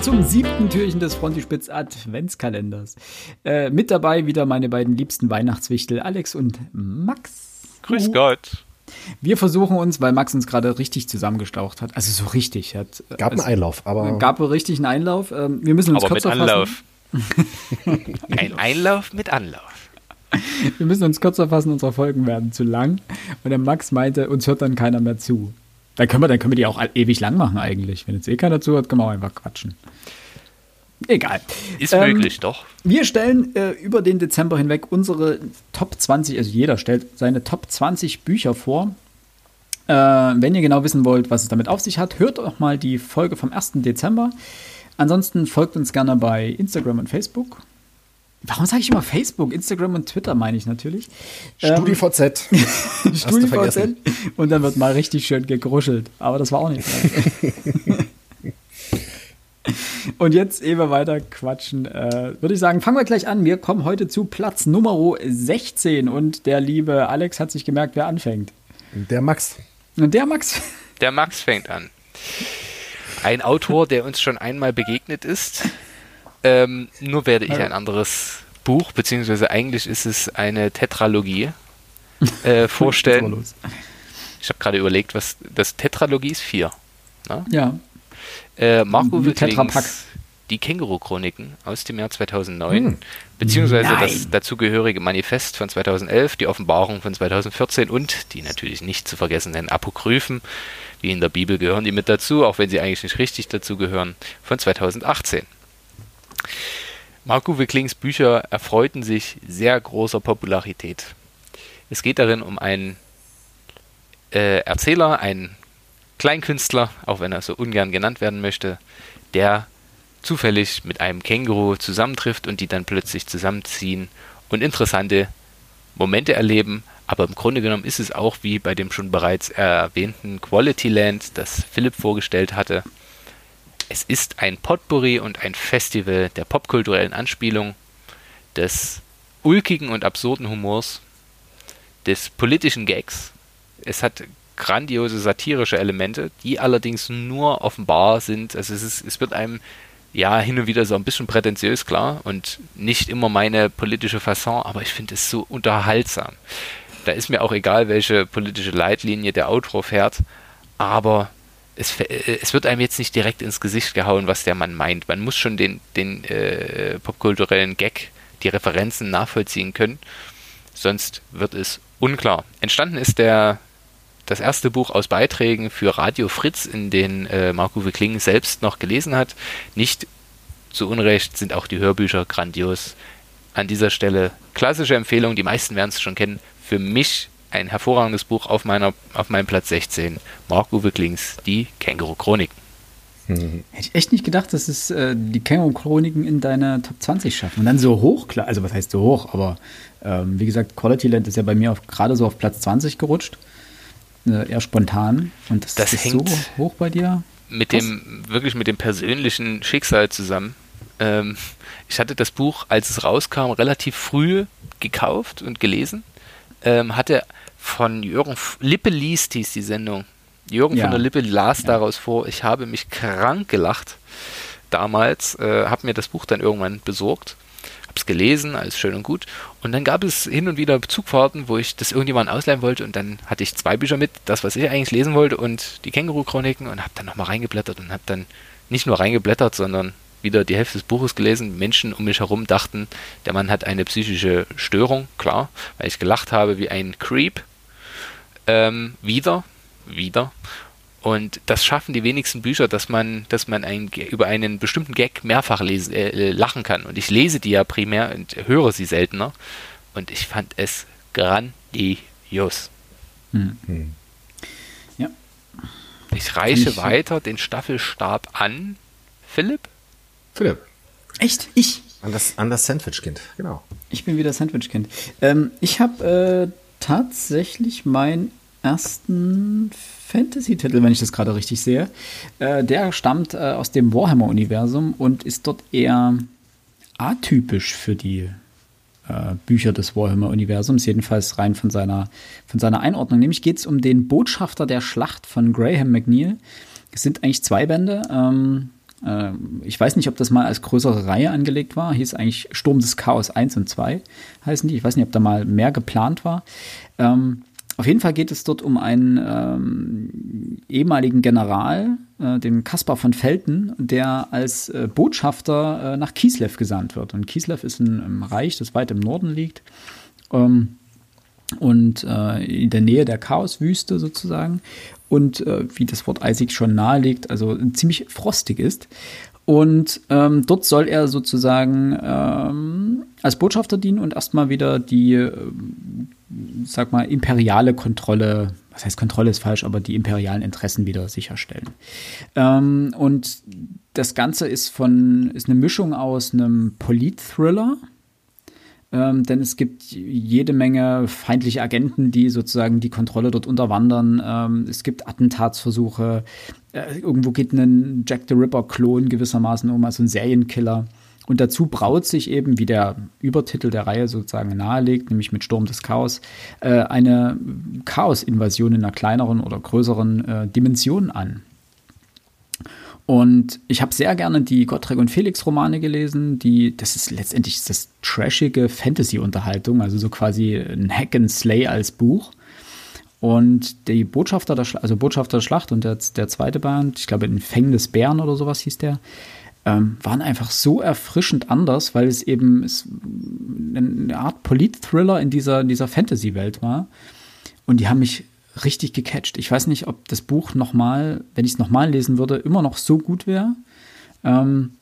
willkommen zum siebten Türchen des Frontispitz Adventskalenders. Äh, mit dabei wieder meine beiden liebsten Weihnachtswichtel, Alex und Max. Grüß. Gott. Wir versuchen uns, weil Max uns gerade richtig zusammengestaucht hat, also so richtig hat. Gab also, einen Einlauf, aber. Gab richtig einen Einlauf. Ähm, wir müssen uns aber kürzer mit Anlauf. fassen. Ein Einlauf mit Anlauf. Wir müssen uns kürzer fassen, unsere Folgen werden zu lang. Und der Max meinte, uns hört dann keiner mehr zu. Dann können wir, dann können wir die auch ewig lang machen eigentlich. Wenn jetzt eh keiner zuhört, können wir auch einfach quatschen. Egal. Ist ähm, möglich, doch. Wir stellen äh, über den Dezember hinweg unsere Top 20, also jeder stellt seine Top 20 Bücher vor. Äh, wenn ihr genau wissen wollt, was es damit auf sich hat, hört doch mal die Folge vom 1. Dezember. Ansonsten folgt uns gerne bei Instagram und Facebook. Warum sage ich immer Facebook? Instagram und Twitter meine ich natürlich. StudiVZ. Ähm, StudiVZ. Und dann wird mal richtig schön gegruschelt. Aber das war auch nicht. und jetzt, ehe wir weiter quatschen, äh, würde ich sagen, fangen wir gleich an. Wir kommen heute zu Platz Nummer 16. Und der liebe Alex hat sich gemerkt, wer anfängt. Der Max. Und der Max. Der Max fängt an. Ein Autor, der uns schon einmal begegnet ist ähm, nur werde ich ein anderes Buch, beziehungsweise eigentlich ist es eine Tetralogie, äh, vorstellen. ich habe gerade überlegt, was das Tetralogie ist vier. Ne? Ja. Äh, Marco Wicklings Die Känguru-Chroniken aus dem Jahr 2009, hm. beziehungsweise Nein. das dazugehörige Manifest von 2011, die Offenbarung von 2014 und die natürlich nicht zu vergessenen Apokryphen, wie in der Bibel gehören die mit dazu, auch wenn sie eigentlich nicht richtig dazu gehören, von 2018. Marco Wicklings Bücher erfreuten sich sehr großer Popularität. Es geht darin um einen äh, Erzähler, einen Kleinkünstler, auch wenn er so ungern genannt werden möchte, der zufällig mit einem Känguru zusammentrifft und die dann plötzlich zusammenziehen und interessante Momente erleben. Aber im Grunde genommen ist es auch wie bei dem schon bereits erwähnten Quality Land, das Philipp vorgestellt hatte. Es ist ein Potpourri und ein Festival der popkulturellen Anspielung, des ulkigen und absurden Humors, des politischen Gags. Es hat grandiose satirische Elemente, die allerdings nur offenbar sind. Also es, ist, es wird einem ja hin und wieder so ein bisschen prätentiös, klar, und nicht immer meine politische Fasson, aber ich finde es so unterhaltsam. Da ist mir auch egal, welche politische Leitlinie der Autor fährt, aber es, äh, es wird einem jetzt nicht direkt ins Gesicht gehauen, was der Mann meint. Man muss schon den, den äh, popkulturellen Gag, die Referenzen nachvollziehen können, sonst wird es unklar. Entstanden ist der das erste Buch aus Beiträgen für Radio Fritz, in den äh, Marco Kling selbst noch gelesen hat. Nicht zu Unrecht sind auch die Hörbücher grandios. An dieser Stelle klassische Empfehlung, die meisten werden es schon kennen. Für mich ein hervorragendes Buch auf, meiner, auf meinem Platz 16. Mark-Uwe Klings, Die Känguru-Chroniken. Hätte ich echt nicht gedacht, dass es äh, die Känguru-Chroniken in deiner Top 20 schaffen. Und dann so hoch, klar, also was heißt so hoch, aber ähm, wie gesagt, Quality Land ist ja bei mir gerade so auf Platz 20 gerutscht. Äh, eher spontan. Und das, das ist hängt so hoch bei dir. Mit Was? dem, wirklich mit dem persönlichen Schicksal zusammen. Ähm, ich hatte das Buch, als es rauskam, relativ früh gekauft und gelesen. Ähm, hatte von Jürgen Lippe liest, hieß die Sendung. Jürgen ja. von der Lippe las ja. daraus vor, ich habe mich krank gelacht damals, äh, habe mir das Buch dann irgendwann besorgt, habe es gelesen, alles schön und gut. Und dann gab es hin und wieder Zugfahrten, wo ich das irgendjemand ausleihen wollte und dann hatte ich zwei Bücher mit, das, was ich eigentlich lesen wollte und die Känguru-Chroniken und habe dann nochmal reingeblättert und habe dann nicht nur reingeblättert, sondern wieder die Hälfte des Buches gelesen. Menschen um mich herum dachten, der Mann hat eine psychische Störung, klar, weil ich gelacht habe wie ein Creep ähm, wieder, wieder. Und das schaffen die wenigsten Bücher, dass man, dass man ein, über einen bestimmten Gag mehrfach lesen, äh, lachen kann. Und ich lese die ja primär und höre sie seltener. Und ich fand es grandios. Hm. Hm. Ja. Ich reiche ich, weiter den Staffelstab an. Philipp? Philipp. Echt? Ich? An das, an das Sandwich-Kind, genau. Ich bin wieder Sandwich-Kind. Ähm, ich habe äh, tatsächlich meinen ersten Fantasy-Titel, wenn ich das gerade richtig sehe. Äh, der stammt äh, aus dem Warhammer-Universum und ist dort eher atypisch für die äh, Bücher des Warhammer-Universums, jedenfalls rein von seiner, von seiner Einordnung. Nämlich geht es um den Botschafter der Schlacht von Graham McNeil. Es sind eigentlich zwei Bände. Ähm, Äh, ich weiß nicht, ob das mal als größere Reihe angelegt war. Hieß eigentlich Sturm des Chaos 1 und 2 heißen die. Ich weiß nicht, ob da mal mehr geplant war. Ähm, auf jeden Fall geht es dort um einen ähm, ehemaligen General, äh, den Kaspar von Felten, der als äh, Botschafter äh, nach Kislev gesandt wird. Und Kislev ist ein, ein, Reich, das weit im Norden liegt. Ähm, und äh, in der Nähe der Chaoswüste sozusagen. Und äh, wie das Wort eisig schon nahelegt, also ziemlich frostig ist. Und ähm, dort soll er sozusagen ähm, als Botschafter dienen und erstmal wieder die, äh, sag mal, imperiale Kontrolle, was heißt Kontrolle ist falsch, aber die imperialen Interessen wieder sicherstellen. Ähm, und das Ganze ist von, ist eine Mischung aus einem Polit-Thriller, ähm, denn es gibt jede Menge feindliche Agenten, die sozusagen die Kontrolle dort unterwandern. Ähm, es gibt Attentatsversuche. Äh, irgendwo geht ein Jack the Ripper-Klon gewissermaßen um, also ein Serienkiller. Und dazu braut sich eben, wie der Übertitel der Reihe sozusagen nahelegt, nämlich mit Sturm des Chaos, äh, eine Chaos-Invasion in einer kleineren oder größeren äh, Dimension an. Und ich habe sehr gerne die Gottfried und Felix Romane gelesen. Die, das ist letztendlich das trashige Fantasy-Unterhaltung, also so quasi ein Hack and Slay als Buch. Und die Botschafter der, Schla also Botschafter der Schlacht und der, der zweite Band, ich glaube, in Fängen des Bären oder sowas hieß der, ähm, waren einfach so erfrischend anders, weil es eben es eine Art Polit-Thriller in dieser, in dieser Fantasy-Welt war. Und die haben mich richtig gecatcht. Ich weiß nicht, ob das Buch nochmal, wenn ich es nochmal lesen würde, immer noch so gut wäre. Ähm,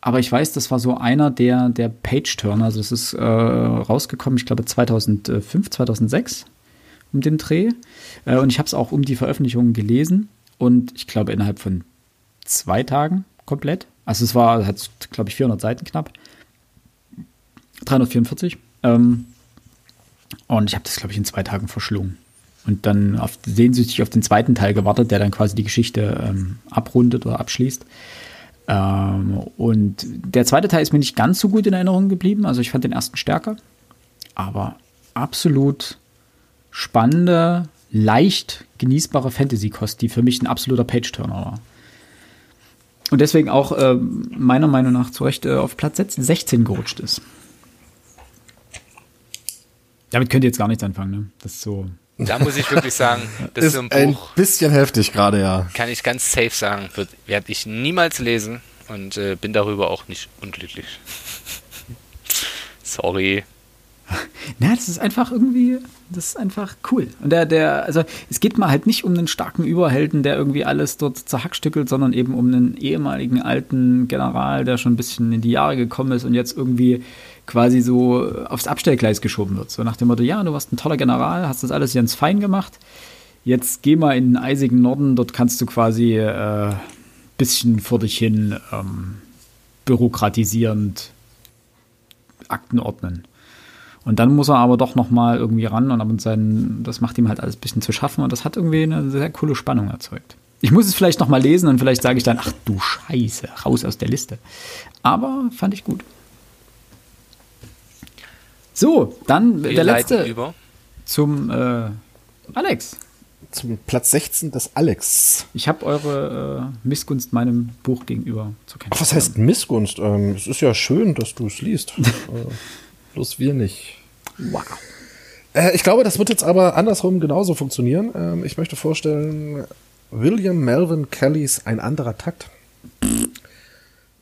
aber ich weiß, das war so einer der, der Page-Turner. Also es ist äh, rausgekommen, ich glaube 2005, 2006 um den Dreh. Äh, und ich habe es auch um die Veröffentlichung gelesen. Und ich glaube innerhalb von zwei Tagen komplett. Also es war, hat glaube ich 400 Seiten knapp. 344. Ähm, und ich habe das glaube ich in zwei Tagen verschlungen und dann auf, sehnsüchtig auf den zweiten Teil gewartet, der dann quasi die Geschichte ähm, abrundet oder abschließt. Ähm, und der zweite Teil ist mir nicht ganz so gut in Erinnerung geblieben. Also ich fand den ersten stärker, aber absolut spannende, leicht genießbare Fantasy-Kost, die für mich ein absoluter Page-Turner war. Und deswegen auch äh, meiner Meinung nach zu Recht äh, auf Platz 16 gerutscht ist. Damit könnt ihr jetzt gar nichts anfangen, ne? Das ist so. Da muss ich wirklich sagen, das ist, ist so ein Buch. Ein bisschen heftig gerade, ja. Kann ich ganz safe sagen, wird, werde ich niemals lesen und äh, bin darüber auch nicht unglücklich. Sorry. Na, das ist einfach irgendwie, das ist einfach cool. Und der, der, also es geht mal halt nicht um einen starken Überhelden, der irgendwie alles dort zerhackstückelt, sondern eben um einen ehemaligen alten General, der schon ein bisschen in die Jahre gekommen ist und jetzt irgendwie quasi so aufs Abstellgleis geschoben wird. So nach dem Motto, ja, du warst ein toller General, hast das alles ganz fein gemacht. Jetzt geh mal in den eisigen Norden, dort kannst du quasi äh, bisschen vor dich hin ähm, bürokratisierend Akten ordnen. Und dann muss er aber doch noch mal irgendwie ran und sein, das macht ihm halt alles ein bisschen zu schaffen und das hat irgendwie eine sehr coole Spannung erzeugt. Ich muss es vielleicht noch mal lesen und vielleicht sage ich dann, ach du Scheiße, raus aus der Liste. Aber fand ich gut. So, dann Wir der letzte über. zum äh, Alex. Zum Platz 16 des Alex. Ich habe eure äh, Missgunst meinem Buch gegenüber zu kennen. Was heißt Missgunst? Ähm, es ist ja schön, dass du es liest. äh, bloß wir nicht. Wow. Äh, ich glaube, das wird jetzt aber andersrum genauso funktionieren. Ähm, ich möchte vorstellen, William Melvin Kellys Ein anderer Takt.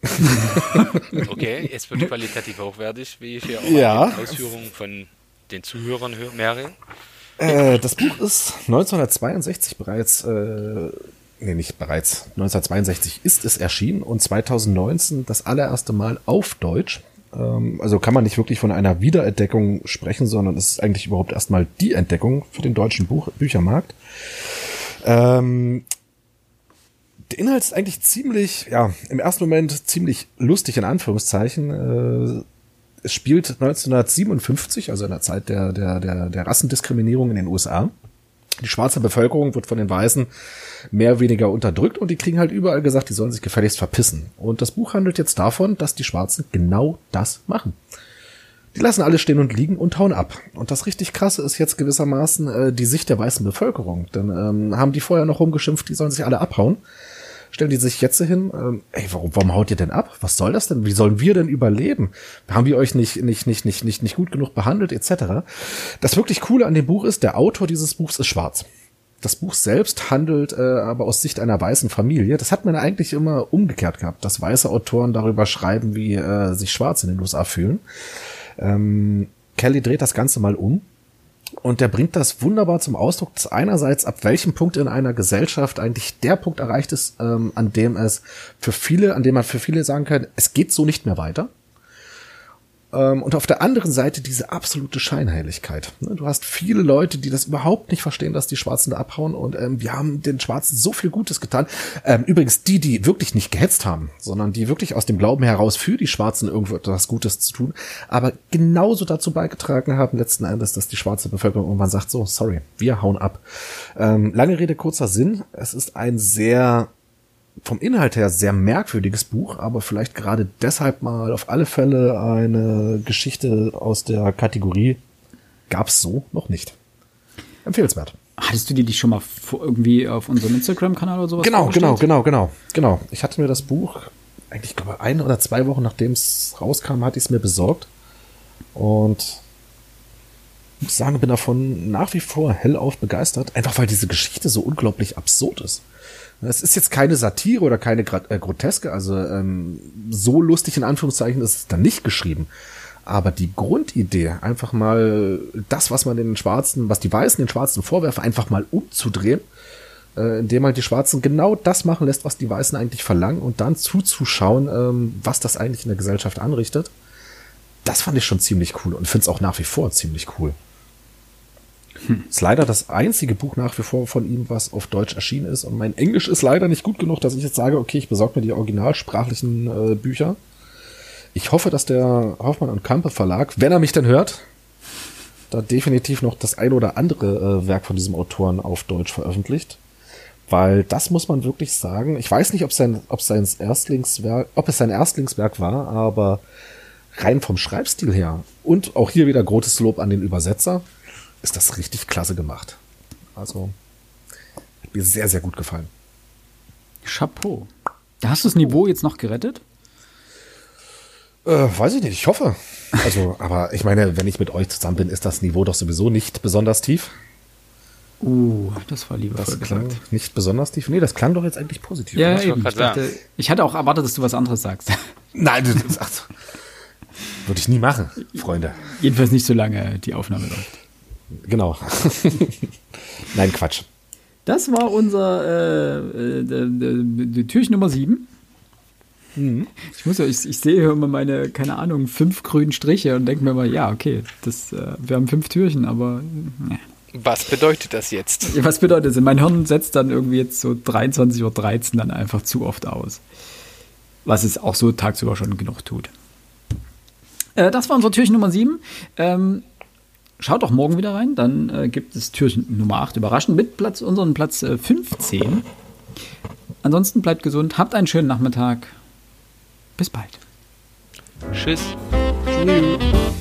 okay, es wird qualitativ hochwertig, wie ich hier auch ja. Ausführungen von den Zuhörern höre. Äh, das Buch ist 1962 bereits, äh, nee, nicht bereits, 1962 ist es erschienen und 2019 das allererste Mal auf Deutsch. Ähm, also kann man nicht wirklich von einer Wiederentdeckung sprechen, sondern es ist eigentlich überhaupt erstmal die Entdeckung für den deutschen Buch Büchermarkt. Ähm, der Inhalt ist eigentlich ziemlich, ja, im ersten Moment ziemlich lustig in Anführungszeichen. Äh, es spielt 1957, also in der Zeit der, der, der, der Rassendiskriminierung in den USA. Die schwarze Bevölkerung wird von den Weißen mehr oder weniger unterdrückt und die kriegen halt überall gesagt, die sollen sich gefälligst verpissen. Und das Buch handelt jetzt davon, dass die Schwarzen genau das machen. Die lassen alles stehen und liegen und hauen ab. Und das richtig krasse ist jetzt gewissermaßen äh, die Sicht der weißen Bevölkerung. Denn ähm, haben die vorher noch rumgeschimpft, die sollen sich alle abhauen stellen die sich jetzt hin, ähm, ey, warum, warum haut ihr denn ab? Was soll das denn? Wie sollen wir denn überleben? Haben wir euch nicht, nicht, nicht, nicht, nicht, nicht gut genug behandelt, etc. Das wirklich Coole an dem Buch ist, der Autor dieses Buchs ist schwarz. Das Buch selbst handelt äh, aber aus Sicht einer weißen Familie. Das hat man eigentlich immer umgekehrt gehabt, dass weiße Autoren darüber schreiben, wie äh, sich Schwarze in den USA fühlen. Ähm, Kelly dreht das Ganze mal um und der bringt das wunderbar zum Ausdruck, dass einerseits ab welchem Punkt in einer Gesellschaft eigentlich der Punkt erreicht ist, ähm, an dem es für viele, an dem man für viele sagen kann, es geht so nicht mehr weiter. Ähm, und auf der anderen Seite diese absolute Scheinheiligkeit. Ne, du hast viele Leute, die das überhaupt nicht verstehen, dass die Schwarzen da abhauen und ähm, wir haben den Schwarzen so viel Gutes getan. Ähm, übrigens die, die wirklich nicht gehetzt haben, sondern die wirklich aus dem Glauben heraus für die Schwarzen irgendwo etwas Gutes zu tun, aber genauso dazu beigetragen haben letzten Endes, dass die schwarze Bevölkerung irgendwann sagt, so, sorry, wir hauen ab. Ähm, lange Rede, kurzer Sinn. Es ist ein sehr vom Inhalt her sehr merkwürdiges Buch, aber vielleicht gerade deshalb mal auf alle Fälle eine Geschichte aus der Kategorie gab's so noch nicht. Empfehlenswert. Hattest du dir die schon mal irgendwie auf unserem Instagram-Kanal oder sowas Genau, genau, genau, genau, genau. Ich hatte mir das Buch eigentlich, ich glaube, ein oder zwei Wochen nachdem es rauskam, hatte ich es mir besorgt. Und muss sagen, bin davon nach wie vor hellauf begeistert, einfach weil diese Geschichte so unglaublich absurd ist. Es ist jetzt keine Satire oder keine äh, Groteske, also ähm, so lustig in Anführungszeichen ist es dann nicht geschrieben. Aber die Grundidee, einfach mal das, was man den Schwarzen, was die Weißen den Schwarzen vorwerfen, einfach mal umzudrehen, äh, indem halt die Schwarzen genau das machen lässt, was die Weißen eigentlich verlangen und dann zuzuschauen, ähm, was das eigentlich in der Gesellschaft anrichtet. Das fand ich schon ziemlich cool und finde es auch nach wie vor ziemlich cool. Hm. Ist leider das einzige Buch nach wie vor von ihm, was auf Deutsch erschienen ist. Und mein Englisch ist leider nicht gut genug, dass ich jetzt sage, okay, ich besorge mir die originalsprachlichen äh, Bücher. Ich hoffe, dass der Hoffmann und Kampe Verlag, wenn er mich denn hört, da definitiv noch das ein oder andere äh, Werk von diesem Autoren auf Deutsch veröffentlicht. Weil das muss man wirklich sagen. Ich weiß nicht, ob sein, ob sein Erstlingswerk, ob es sein Erstlingswerk war, aber rein vom Schreibstil her und auch hier wieder großes Lob an den Übersetzer ist das richtig klasse gemacht. Also, hat mir sehr, sehr gut gefallen. Chapeau. Hast du das Niveau jetzt noch gerettet? Äh, weiß ich nicht, ich hoffe. Also, aber ich meine, wenn ich mit euch zusammen bin, ist das Niveau doch sowieso nicht besonders tief. Uh, das war lieber Das klang gesagt. nicht besonders tief. Nee, das klang doch jetzt eigentlich positiv. Ja, eben. Ich, dachte, ich hatte auch erwartet, dass du was anderes sagst. Nein, das, ach, würde ich nie machen, Freunde. Jedenfalls nicht so lange die Aufnahme läuft. Genau. Nein, Quatsch. Das war unser äh, äh, Türchen Nummer 7. Mhm. Ich muss ja, ich, ich sehe immer meine, keine Ahnung, fünf grünen Striche und denke mir mal, ja, okay, das, äh, wir haben fünf Türchen, aber. Ne. Was bedeutet das jetzt? Was bedeutet das? Mein Hirn setzt dann irgendwie jetzt so 23.13 Uhr dann einfach zu oft aus. Was es auch so tagsüber schon genug tut. Äh, das war unser Türchen Nummer 7. Ähm, schaut doch morgen wieder rein. Dann äh, gibt es Türchen Nummer 8 überraschend mit Platz, unseren Platz äh, 15. Ansonsten bleibt gesund, habt einen schönen Nachmittag. Bis bald. Tschüss. Tschüss.